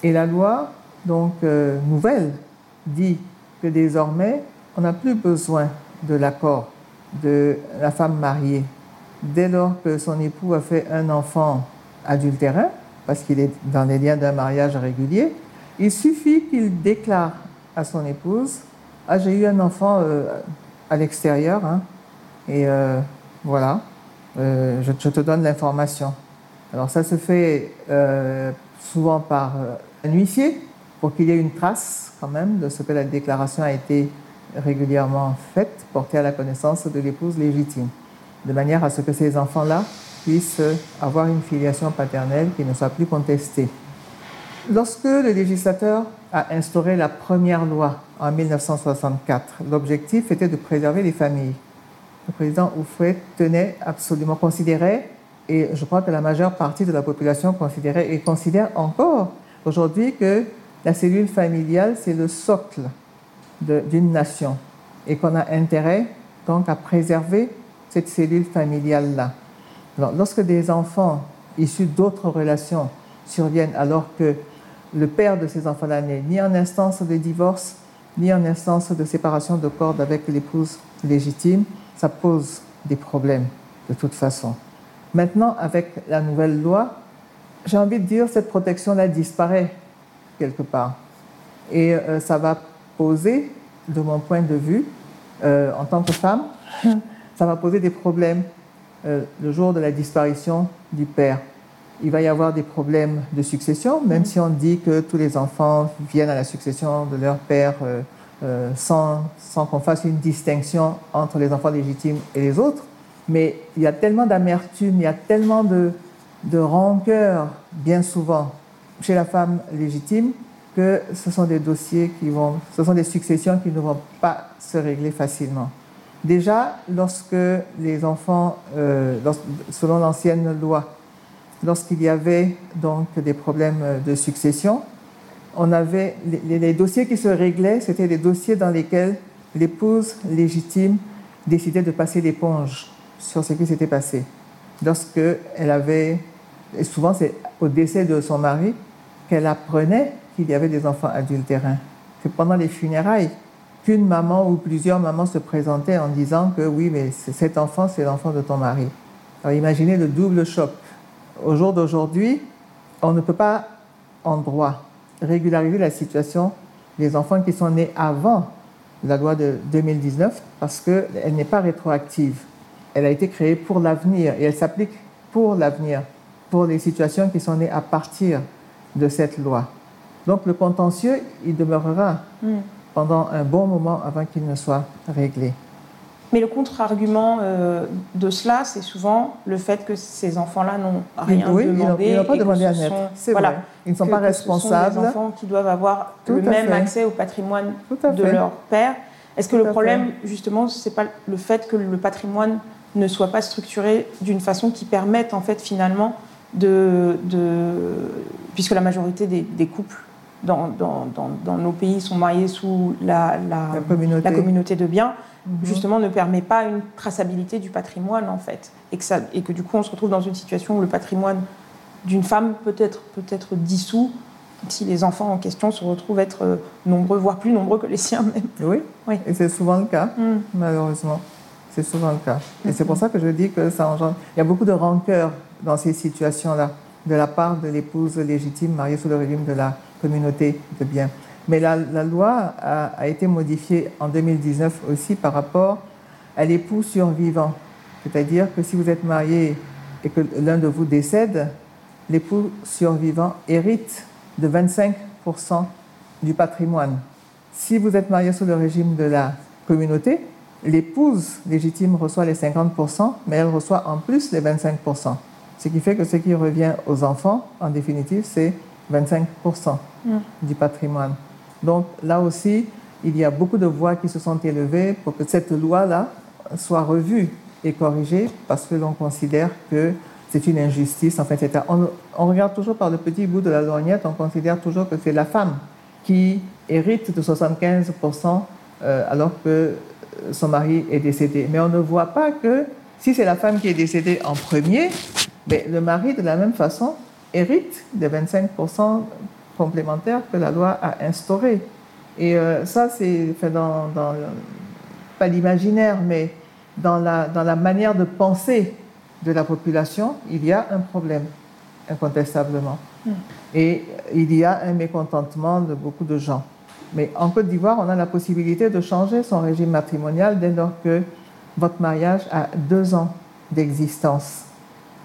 Et la loi, donc euh, nouvelle, dit que désormais, on n'a plus besoin de l'accord de la femme mariée dès lors que son époux a fait un enfant adultérin, parce qu'il est dans les liens d'un mariage régulier, il suffit qu'il déclare à son épouse Ah, j'ai eu un enfant euh, à l'extérieur, hein, et euh, voilà, euh, je, te donne l'information. Alors, ça se fait souvent par un huissier, pour qu'il y ait une trace quand même de ce que la déclaration a été régulièrement faite, portée à la connaissance de l'épouse légitime, de manière à ce que ces enfants-là puissent avoir une filiation paternelle qui ne soit plus contestée. Lorsque le législateur a instauré la première loi en 1964, l'objectif était de préserver les familles. Le président Oufouet tenait absolument, considérait, et je crois que la majeure partie de la population considérait et considère encore aujourd'hui que la cellule familiale, c'est le socle d'une nation et qu'on a intérêt donc à préserver cette cellule familiale-là. lorsque des enfants issus d'autres relations surviennent alors que le père de ces enfants-là n'est ni en instance de divorce, ni en instance de séparation de corps avec l'épouse légitime, ça pose des problèmes de toute façon. Maintenant, avec la nouvelle loi, j'ai envie de dire cette protection-là disparaît quelque part. Et euh, ça va poser, de mon point de vue, euh, en tant que femme, ça va poser des problèmes euh, le jour de la disparition du père. Il va y avoir des problèmes de succession, même si on dit que tous les enfants viennent à la succession de leur père euh, euh, sans, sans qu'on fasse une distinction entre les enfants légitimes et les autres. Mais il y a tellement d'amertume, il y a tellement de, de rancœur, bien souvent, chez la femme légitime, que ce sont des dossiers qui vont, ce sont des successions qui ne vont pas se régler facilement. Déjà, lorsque les enfants, euh, selon l'ancienne loi, lorsqu'il y avait donc des problèmes de succession, on avait les, dossiers qui se réglaient, c'était des dossiers dans lesquels l'épouse légitime décidait de passer l'éponge sur ce qui s'était passé. Lorsque elle avait, et souvent c'est au décès de son mari, qu'elle apprenait qu'il y avait des enfants adultérins. C'est pendant les funérailles qu'une maman ou plusieurs mamans se présentaient en disant que oui, mais cet enfant, c'est l'enfant de ton mari. Alors imaginez le double choc. Au jour d'aujourd'hui, on ne peut pas, en droit, régulariser la situation des enfants qui sont nés avant la loi de 2019 parce qu'elle n'est pas rétroactive. Elle a été créée pour l'avenir et elle s'applique pour l'avenir, pour les situations qui sont nées à partir de cette loi. Donc le contentieux, il demeurera. Mm pendant un bon moment avant qu'il ne soit réglé. Mais le contre-argument euh, de cela, c'est souvent le fait que ces enfants-là n'ont rien oui, demandé. Ils n'ont pas demandé à naître. C'est voilà, vrai. Ils ne sont pas responsables. Ce sont des enfants qui doivent avoir le même accès au patrimoine de leur père. Est-ce que le problème, justement, c'est pas le fait que le patrimoine ne soit pas structuré d'une façon qui permette, en fait, finalement, de, de puisque la majorité des, des couples dans, dans, dans, nos pays sont mariés sous la, la, communauté. la communauté. de biens, mhm. justement ne permet pas une traçabilité du patrimoine en fait. Et que, ça, et que du coup on se retrouve dans une situation où le patrimoine d'une femme peut être, peut être dissous si les enfants en question se retrouvent être euh, nombreux, voire plus nombreux que les siens même. Oui, oui. et c'est souvent le cas, mm. malheureusement. C'est souvent le cas. Et c'est pour ça que je dis que ça engendre. Il y a beaucoup de rancœur dans ces situations-là, de la part de l'épouse légitime mariée sous le régime de la communauté de biens. Mais la, loi a, été modifiée en 2019 aussi par rapport à l'époux survivant. C'est-à-dire que si vous êtes marié et que l'un de vous décède, l'époux survivant hérite de 25% du patrimoine. Si vous êtes marié sous le régime de la communauté, l'épouse légitime reçoit les 50%, mais elle reçoit en plus les 25%. Ce qui fait que ce qui revient aux enfants, en définitive, c'est 25% mm. du patrimoine. Donc là aussi, il y a beaucoup de voix qui se sont élevées pour que cette loi-là soit revue et corrigée parce que l'on considère que c'est une injustice. En fait, on, on, regarde toujours par le petit bout de la lorgnette, on considère toujours que c'est la femme qui hérite de 75% euh, alors que son mari est décédé. Mais on ne voit pas que si c'est la femme qui est décédée en premier, mais le mari, de la même façon, hérite des 25% complémentaires que la loi a instaurés. Et euh, ça, c'est dans, dans, pas l'imaginaire, mais dans la, dans la manière de penser de la population, il y a un problème, incontestablement. Hmm. Et il y a un mécontentement de beaucoup de gens. Mais en Côte d'Ivoire, on a la possibilité de changer son régime matrimonial dès lors que votre mariage a deux ans d'existence.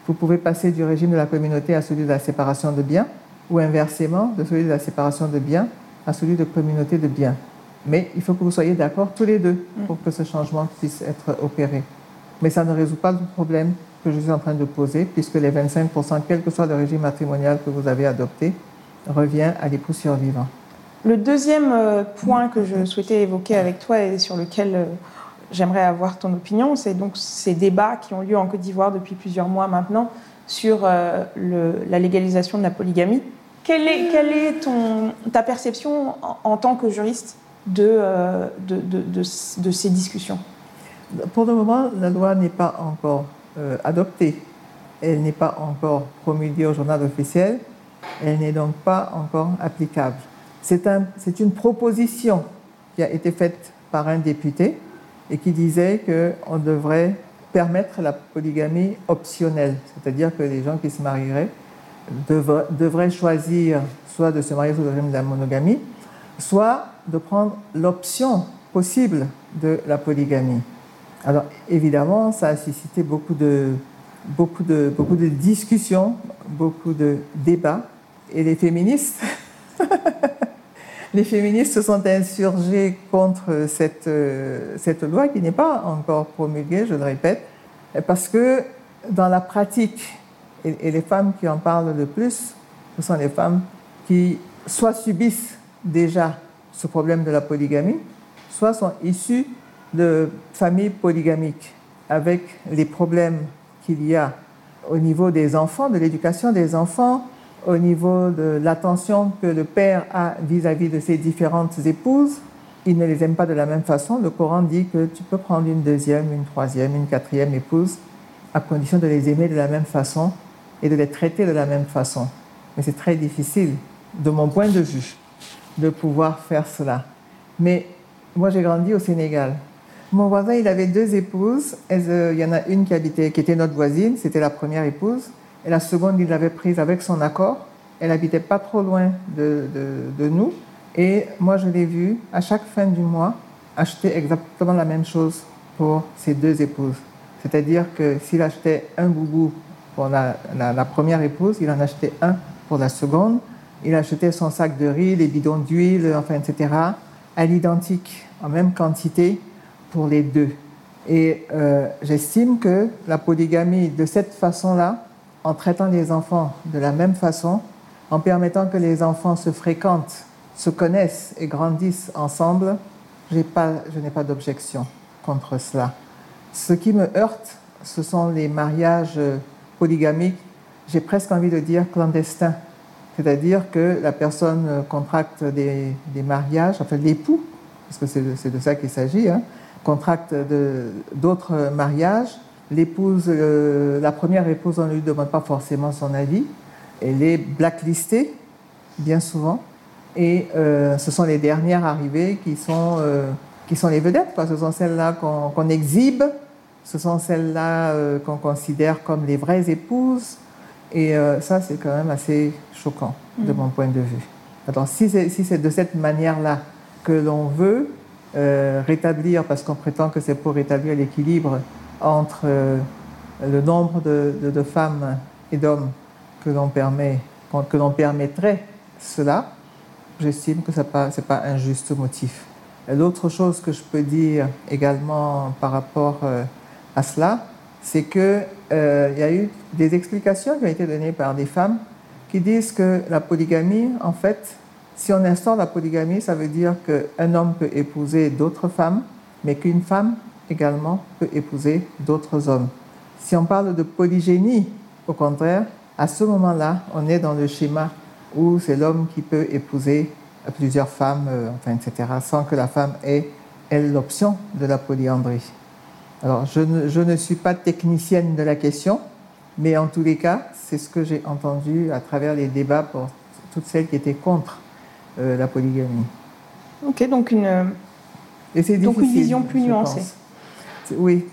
Vous pouvez passer du régime de la communauté à celui de la séparation de biens, ou inversement, de celui de la séparation de biens à celui de communauté de biens. Mais il faut que vous soyez d'accord tous les deux mm. pour que ce changement puisse être opéré. Mais ça ne résout pas le problème que je suis en train de poser, puisque les 25%, quel que soit le régime matrimonial que vous avez adopté, revient à l'époux survivant. Le deuxième euh, point que je souhaitais évoquer avec toi et sur lequel euh, j'aimerais avoir ton opinion, c'est donc ces débats qui ont lieu en Côte d'Ivoire depuis plusieurs mois maintenant sur euh, la légalisation de la polygamie. Quelle est, ta perception en, tant que juriste de, de, ces discussions? Pour le moment, la loi n'est pas encore adoptée. Elle n'est pas encore promulguée au journal officiel. Elle n'est donc pas encore applicable. C'est un, une proposition qui a été faite par un député et qui disait qu'on devrait permettre la polygamie optionnelle, c'est-à-dire que les gens qui se marieraient devraient, choisir soit de se marier sous le régime de la monogamie, soit de prendre l'option possible de la polygamie. Alors évidemment, ça a suscité beaucoup de, beaucoup de, discussions, beaucoup de débats, et les féministes les féministes se sont insurgées contre cette, euh, cette loi qui n'est pas encore promulguée, je le répète, parce que dans la pratique, et, les femmes qui en parlent le plus, ce sont les femmes qui soit subissent déjà ce problème de la polygamie, soit sont issues de familles polygamiques, avec les problèmes qu'il y a au niveau des enfants, de l'éducation des enfants, au niveau de l'attention que le père a vis-à-vis de ses différentes épouses. Il ne les aime pas de la même façon. Le Coran dit que tu peux prendre une deuxième, une troisième, une quatrième épouse, à condition de les aimer de la même façon et de les traiter de la même façon. Mais c'est très difficile, de mon point de vue, de pouvoir faire cela. Mais moi, j'ai grandi au Sénégal. Mon voisin, il avait deux épouses. Euh, il y en a une qui habitait, qui était notre voisine, c'était la première épouse. Et la seconde, il l'avait prise avec son accord. Elle habitait pas trop loin de, nous. Et moi, je l'ai vue à chaque fin du mois acheter exactement la même chose pour ses deux épouses. C'est-à-dire que s'il achetait un boubou pour la, la, première épouse, il en achetait un pour la seconde. Il achetait son sac de riz, les bidons d'huile, enfin, etc., à l'identique, en même quantité pour les deux. Et euh, j'estime que la polygamie, de cette façon-là, en traitant les enfants de la même façon, en permettant que les enfants se fréquentent, se connaissent et grandissent ensemble, pas, je n'ai pas d'objection contre cela. Ce qui me heurte, ce sont les mariages polygamiques, j'ai presque envie de dire clandestins. C'est-à-dire que la personne contracte des, mariages, enfin l'époux, parce que c'est de, ça qu'il s'agit, hein, contracte d'autres mariages L'épouse, euh, la première épouse, on ne lui demande pas forcément son avis. Elle est blacklistée, bien souvent. Et euh, ce sont les dernières arrivées qui sont, euh, qui sont les vedettes, parce que ce sont celles-là qu'on exhibe ce sont celles-là qu'on considère comme les vraies épouses. Et ça, c'est quand même assez choquant de mon point de vue. Alors, si c'est si de cette manière-là que l'on veut rétablir, parce qu'on prétend que c'est pour rétablir l'équilibre entre euh, le nombre de, femmes et d'hommes que l'on permet, que l'on permettrait cela, j'estime que ce n'est pas, pas un juste motif. L'autre chose que je peux dire également par rapport euh, à cela, c'est qu'il y a eu des explications qui ont été données par des femmes qui disent que la polygamie, en fait, si on instaure la polygamie, ça veut dire qu'un homme peut épouser d'autres femmes, mais qu'une femme également peut épouser d'autres hommes. Si on parle de polygénie, au contraire, à ce moment-là, on est dans le schéma où c'est l'homme qui peut épouser plusieurs femmes, euh, enfin, etc., sans que la femme ait, elle, l'option de la polyandrie. Alors, je ne, je ne suis pas technicienne de la question, mais en tous les cas, c'est ce que j'ai entendu à travers les débats pour toutes celles qui étaient contre euh, la polygamie. Ok, donc une. Et c'est Donc une vision plus nuancée. pense. Oui,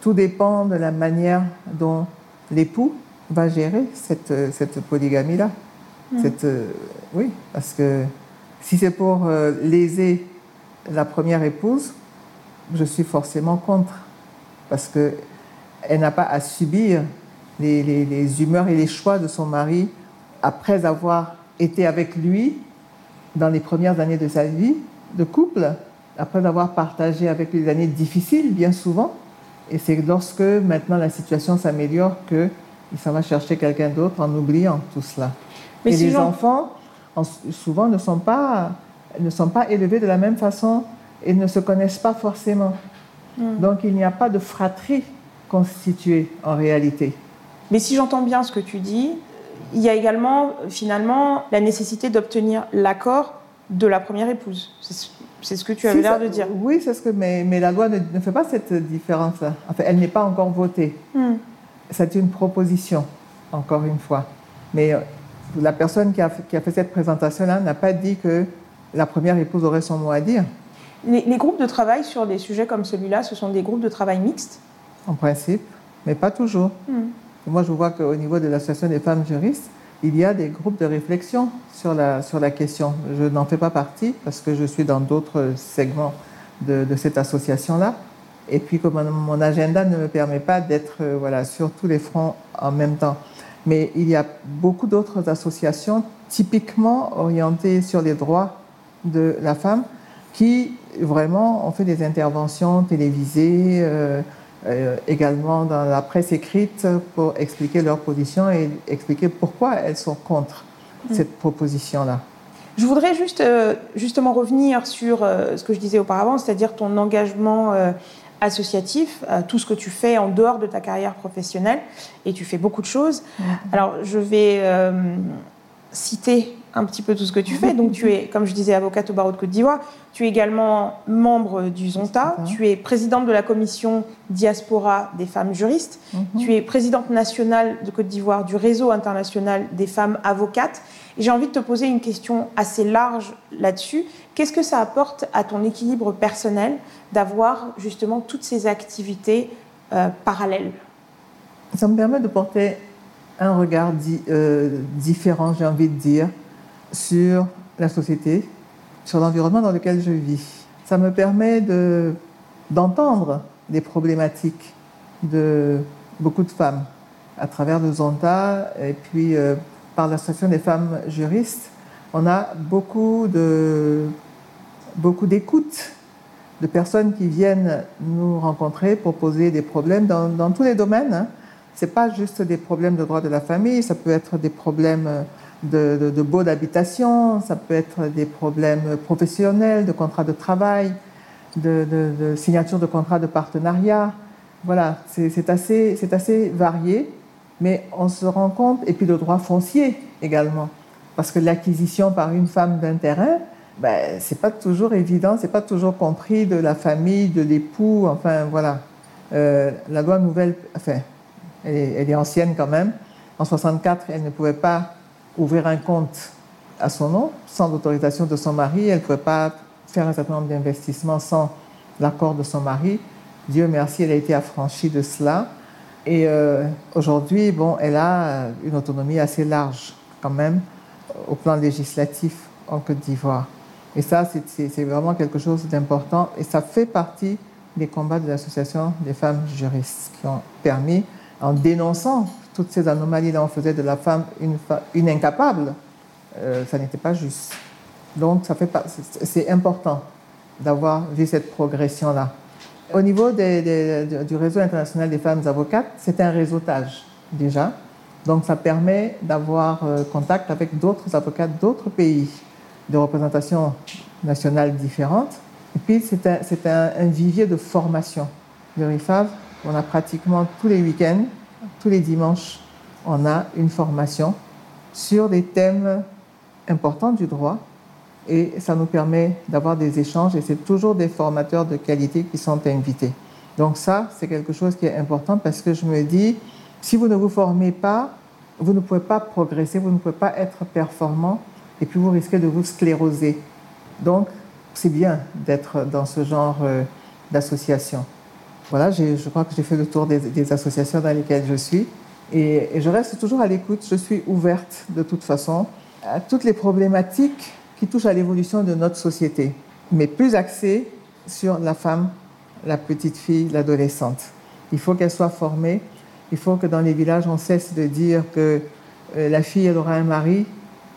tout dépend de la manière dont l'époux va gérer cette, euh, cette polygamie-là. Cette, euh, oui, parce que si c'est pour euh, léser la première épouse, je suis forcément contre. Parce qu'elle n'a pas à subir les, les- les humeurs et les choix de son mari après avoir été avec lui dans les premières années de sa vie de couple, après avoir partagé avec lui des années difficiles, bien souvent. Et c'est lorsque maintenant la situation s'améliore qu'il s'en va chercher quelqu'un d'autre en oubliant tout cela. Mais et si les enfants, en- souvent, ne sont, pas, ne sont pas élevés de la même façon et ne se connaissent pas forcément. Hmm. Donc il n'y a pas de fratrie constituée en réalité. Mais si j'entends bien ce que tu dis, il y a également finalement la nécessité d'obtenir l'accord de la première épouse. C'est ce- que tu avais Si, l'air de dire. Oui, c'est ce que, mais, mais la loi ne, ne fait pas cette différence-là. Enfin, elle n'est pas encore votée. Hmm. C'est une proposition, encore une fois. Mais euh, la personne qui a, fait- qui a fait cette présentation-là n'a pas dit que la première épouse aurait son mot à dire, Les, les groupes de travail sur des sujets comme celui-là, ce sont des groupes de travail mixtes? en principe, mais pas toujours. Hmm. Moi, je vois qu'au niveau de l'Association des femmes juristes, il y a des groupes de réflexion sur la, sur la question. Je n'en fais pas partie parce que je suis dans d'autres segments de, cette association-là. Et puis, comme mon- mon agenda ne me permet pas d'être euh, voilà, sur tous les fronts en même temps. Mais il y a beaucoup d'autres associations typiquement orientées sur les droits de la femme qui vraiment ont fait des interventions télévisées, euh, euh, également dans la presse écrite pour expliquer leur position et expliquer pourquoi elles sont contre cette proposition-là. Je voudrais juste euh, justement revenir sur euh, ce que je disais auparavant, c'est-à-dire ton engagement associatif, tout ce que tu fais en dehors de ta carrière professionnelle, et tu fais beaucoup de choses. Alors, je vais citer un petit peu tout ce que tu fais. Donc, tu es, comme je disais, avocate au barreau de Côte d'Ivoire. Tu es également membre du ZONTA. Tu es présidente de la commission diaspora des femmes juristes. Tu es présidente nationale de Côte d'Ivoire du réseau international des femmes avocates. Et j'ai envie de te poser une question assez large là-dessus. Qu'est-ce que ça apporte à ton équilibre personnel d'avoir justement toutes ces activités euh, parallèles? Ça me permet de porter un regard di- euh, différent, j'ai envie de dire, sur la société, sur l'environnement dans lequel je vis. Ça me permet de- d'entendre les problématiques de beaucoup de femmes à travers le Zonta et puis euh, par l'association des femmes juristes. On a beaucoup de beaucoup d'écoute de personnes qui viennent nous rencontrer pour poser des problèmes dans, tous les domaines. Hein. Ce n'est pas juste des problèmes de droit de la famille, ça peut être des problèmes de, de, de baux d'habitation, ça peut être des problèmes professionnels, de contrats de travail, de, de, signature de contrats de partenariat. Voilà, c'est assez, assez varié, mais on se rend compte, et puis le droit foncier également, parce que l'acquisition par une femme d'un terrain, ben, c'est pas toujours évident, c'est pas toujours compris de la famille, de l'époux, enfin voilà. Euh, la loi nouvelle, enfin, elle est, elle est ancienne quand même. En 64, elle ne pouvait pas ouvrir un compte à son nom sans l'autorisation de son mari. Elle ne pouvait pas faire un certain nombre d'investissements sans l'accord de son mari. Dieu merci, elle a été affranchie de cela. Et euh, aujourd'hui, bon, elle a une autonomie assez large quand même au plan législatif en Côte d'Ivoire. Et ça, c'est vraiment quelque chose d'important. Et ça fait partie des combats de l'association des femmes juristes qui ont permis, en dénonçant toutes ces anomalies-là, on faisait de la femme une, incapable. Euh, ça n'était pas juste. Donc, c'est important d'avoir vu cette progression-là. Au niveau du réseau international des femmes avocates, c'est un réseautage déjà. Donc ça permet d'avoir euh, contact avec d'autres avocates d'autres pays de représentation nationale différentes. Et puis c'est un, un, vivier de formation. Le RIFAV, on a pratiquement tous les week-ends, tous les dimanches, on a une formation sur des thèmes importants du droit et ça nous permet d'avoir des échanges et c'est toujours des formateurs de qualité qui sont invités. Donc ça, c'est quelque chose qui est important parce que je me dis, si vous ne vous formez pas, vous ne pouvez pas progresser, vous ne pouvez pas être performant et puis vous risquez de vous scléroser. Donc, c'est bien d'être dans ce genre euh, d'association. Voilà, je crois que j'ai fait le tour des, associations dans lesquelles je suis et, je reste toujours à l'écoute. Je suis ouverte de toute façon à toutes les problématiques qui touche à l'évolution de notre société, mais plus axée sur la femme, la petite fille, l'adolescente. Il faut qu'elle soit formée. Il faut que dans les villages, on cesse de dire que euh, la fille, elle aura un mari,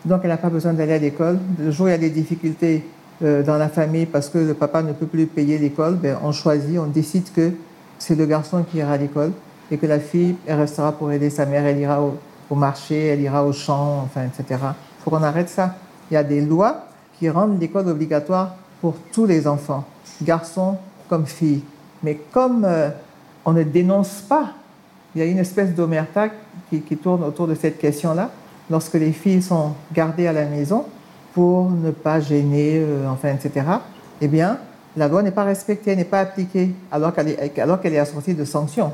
donc elle n'a pas besoin d'aller à l'école. Le jour où il y a des difficultés dans la famille parce que le papa ne peut plus payer l'école, ben, on choisit, on décide que c'est le garçon qui ira à l'école et que la fille, elle restera pour aider sa mère, elle ira au, au marché, elle ira au champ, enfin, etc. Il faut qu'on arrête ça il y a des lois qui rendent l'école obligatoire pour tous les enfants, garçons comme filles. Mais comme euh, on ne dénonce pas, il y a une espèce d'omerta qui, tourne autour de cette question-là, lorsque les filles sont gardées à la maison pour ne pas gêner, euh, enfin, etc., eh bien, la loi n'est pas respectée, n'est pas appliquée, alors qu'elle est, assortie de sanctions.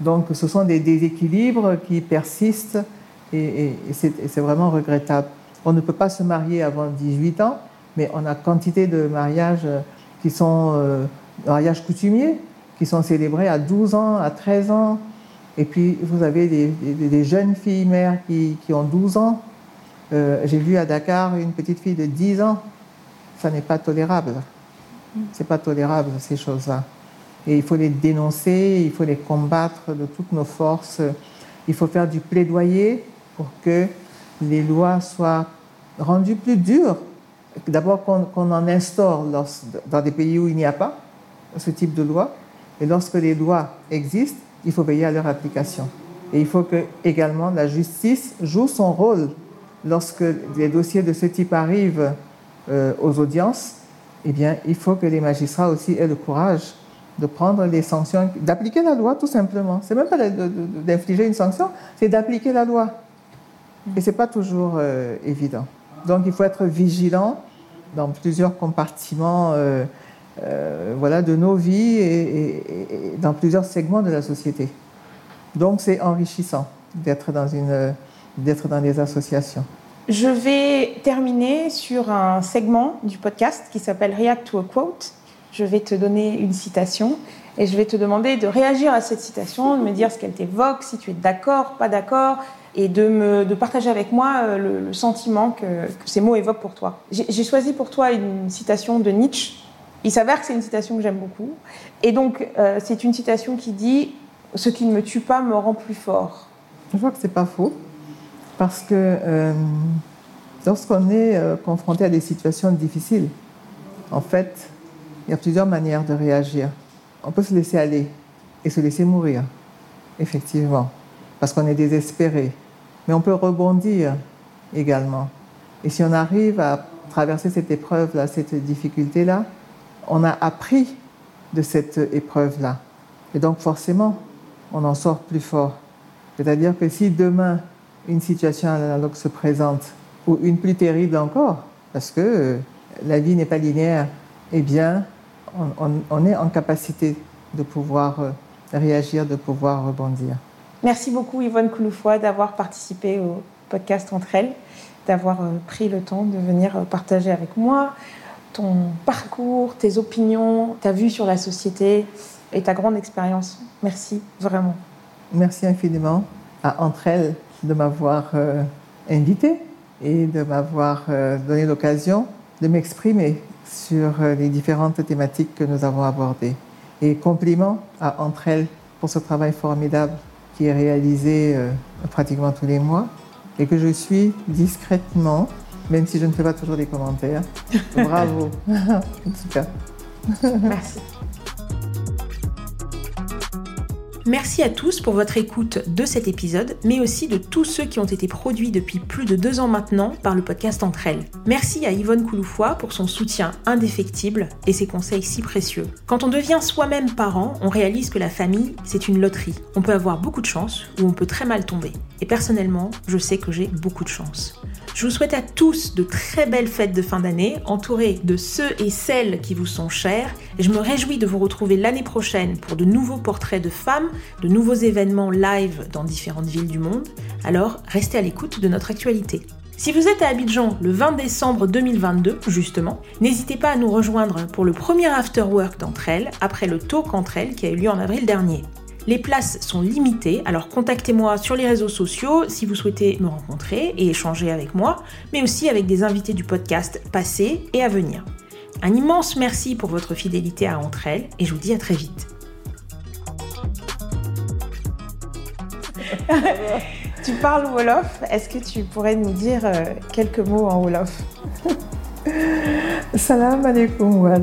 Donc, ce sont des déséquilibres qui persistent et c'est vraiment regrettable. On ne peut pas se marier avant 18 ans, mais on a quantité de mariages qui sont euh, mariages coutumiers, qui sont célébrés à 12 ans, à 13 ans. Et puis, vous avez des, jeunes filles mères qui, ont 12 ans. Euh, j'ai vu à Dakar une petite fille de 10 ans. Ça n'est pas tolérable. C'est pas tolérable, ces choses-là. Et il faut les dénoncer, il faut les combattre de toutes nos forces. Il faut faire du plaidoyer pour que les lois soient rendu plus dur. D'abord qu'on en instaure dans des pays où il n'y a pas ce type de loi. Et lorsque les lois existent, il faut veiller à leur application. Et il faut que également la justice joue son rôle lorsque les dossiers de ce type arrivent euh, aux audiences. Eh bien, il faut que les magistrats aussi aient le courage de prendre les sanctions, d'appliquer la loi tout simplement. C'est même pas d'infliger une sanction, c'est d'appliquer la loi. Et c'est pas toujours euh, évident. Donc il faut être vigilant dans plusieurs compartiments euh, voilà, de nos vies et, dans plusieurs segments de la société. Donc c'est enrichissant d'être dans, une, d'être dans des associations. Je vais terminer sur un segment du podcast qui s'appelle React to a Quote. Je vais te donner une citation et je vais te demander de réagir à cette citation, de me dire ce qu'elle t'évoque, si tu es d'accord, pas d'accord, et de, me, de partager avec moi euh, le, sentiment que, ces mots évoquent pour toi. J'ai choisi pour toi une citation de Nietzsche. Il s'avère que c'est une citation que j'aime beaucoup. Et donc, euh, c'est une citation qui dit Ce qui ne me tue pas me rend plus fort. Je crois que c'est pas faux. Parce que euh, lorsqu'on est confronté à des situations difficiles, en fait, il y a plusieurs manières de réagir. On peut se laisser aller et se laisser mourir, effectivement, parce qu'on est désespéré, mais on peut rebondir également. Et si on arrive à traverser cette épreuve-là, cette difficulté-là, on a appris de cette épreuve-là. Et donc forcément, on en sort plus fort. C'est-à-dire que si demain une situation analogue se présente, ou une plus terrible encore, parce que euh, la vie n'est pas linéaire, eh bien, on, est en capacité de pouvoir euh, réagir, de pouvoir rebondir. Merci beaucoup Yvonne Couloufoy d'avoir participé au podcast Entre elles, d'avoir euh, pris le temps de venir partager avec moi ton parcours, tes opinions, ta vue sur la société et ta grande expérience. Merci, vraiment. Merci infiniment à Entre elles de m'avoir euh, invité et de m'avoir euh, donné l'occasion de m'exprimer sur euh, les différentes thématiques que nous avons abordées. Et compliments à Entre elles pour ce travail formidable qui est réalisé pratiquement tous les mois et que je suis discrètement, même si je ne fais pas toujours des commentaires. Bravo, en tout cas. Merci. Merci à tous pour votre écoute de cet épisode, mais aussi de tous ceux qui ont été produits depuis plus de deux ans maintenant par le podcast Entre elles. Merci à Yvonne Couloufoy pour son soutien indéfectible et ses conseils si précieux. Quand on devient soi-même parent, on réalise que la famille, c'est une loterie. On peut avoir beaucoup de chance ou on peut très mal tomber. Et personnellement, je sais que j'ai beaucoup de chance. Je vous souhaite à tous de très belles fêtes de fin d'année, entourés de ceux et celles qui vous sont chers, et je me réjouis de vous retrouver l'année prochaine pour de nouveaux portraits de femmes, de nouveaux événements live dans différentes villes du monde. Alors, restez à l'écoute de notre actualité. Si vous êtes à Abidjan le 20 décembre 2022, justement, n'hésitez pas à nous rejoindre pour le premier after work d'entre elles, après le talk entre elles qui a eu lieu en avril dernier. Les places sont limitées, alors contactez-moi sur les réseaux sociaux si vous souhaitez me rencontrer et échanger avec moi, mais aussi avec des invités du podcast passés et à venir. Un immense merci pour votre fidélité à Entre elles et je vous dis à très vite. tu parles Wolof, est-ce que tu pourrais nous dire euh, quelques mots en Wolof? Salam alaikum wa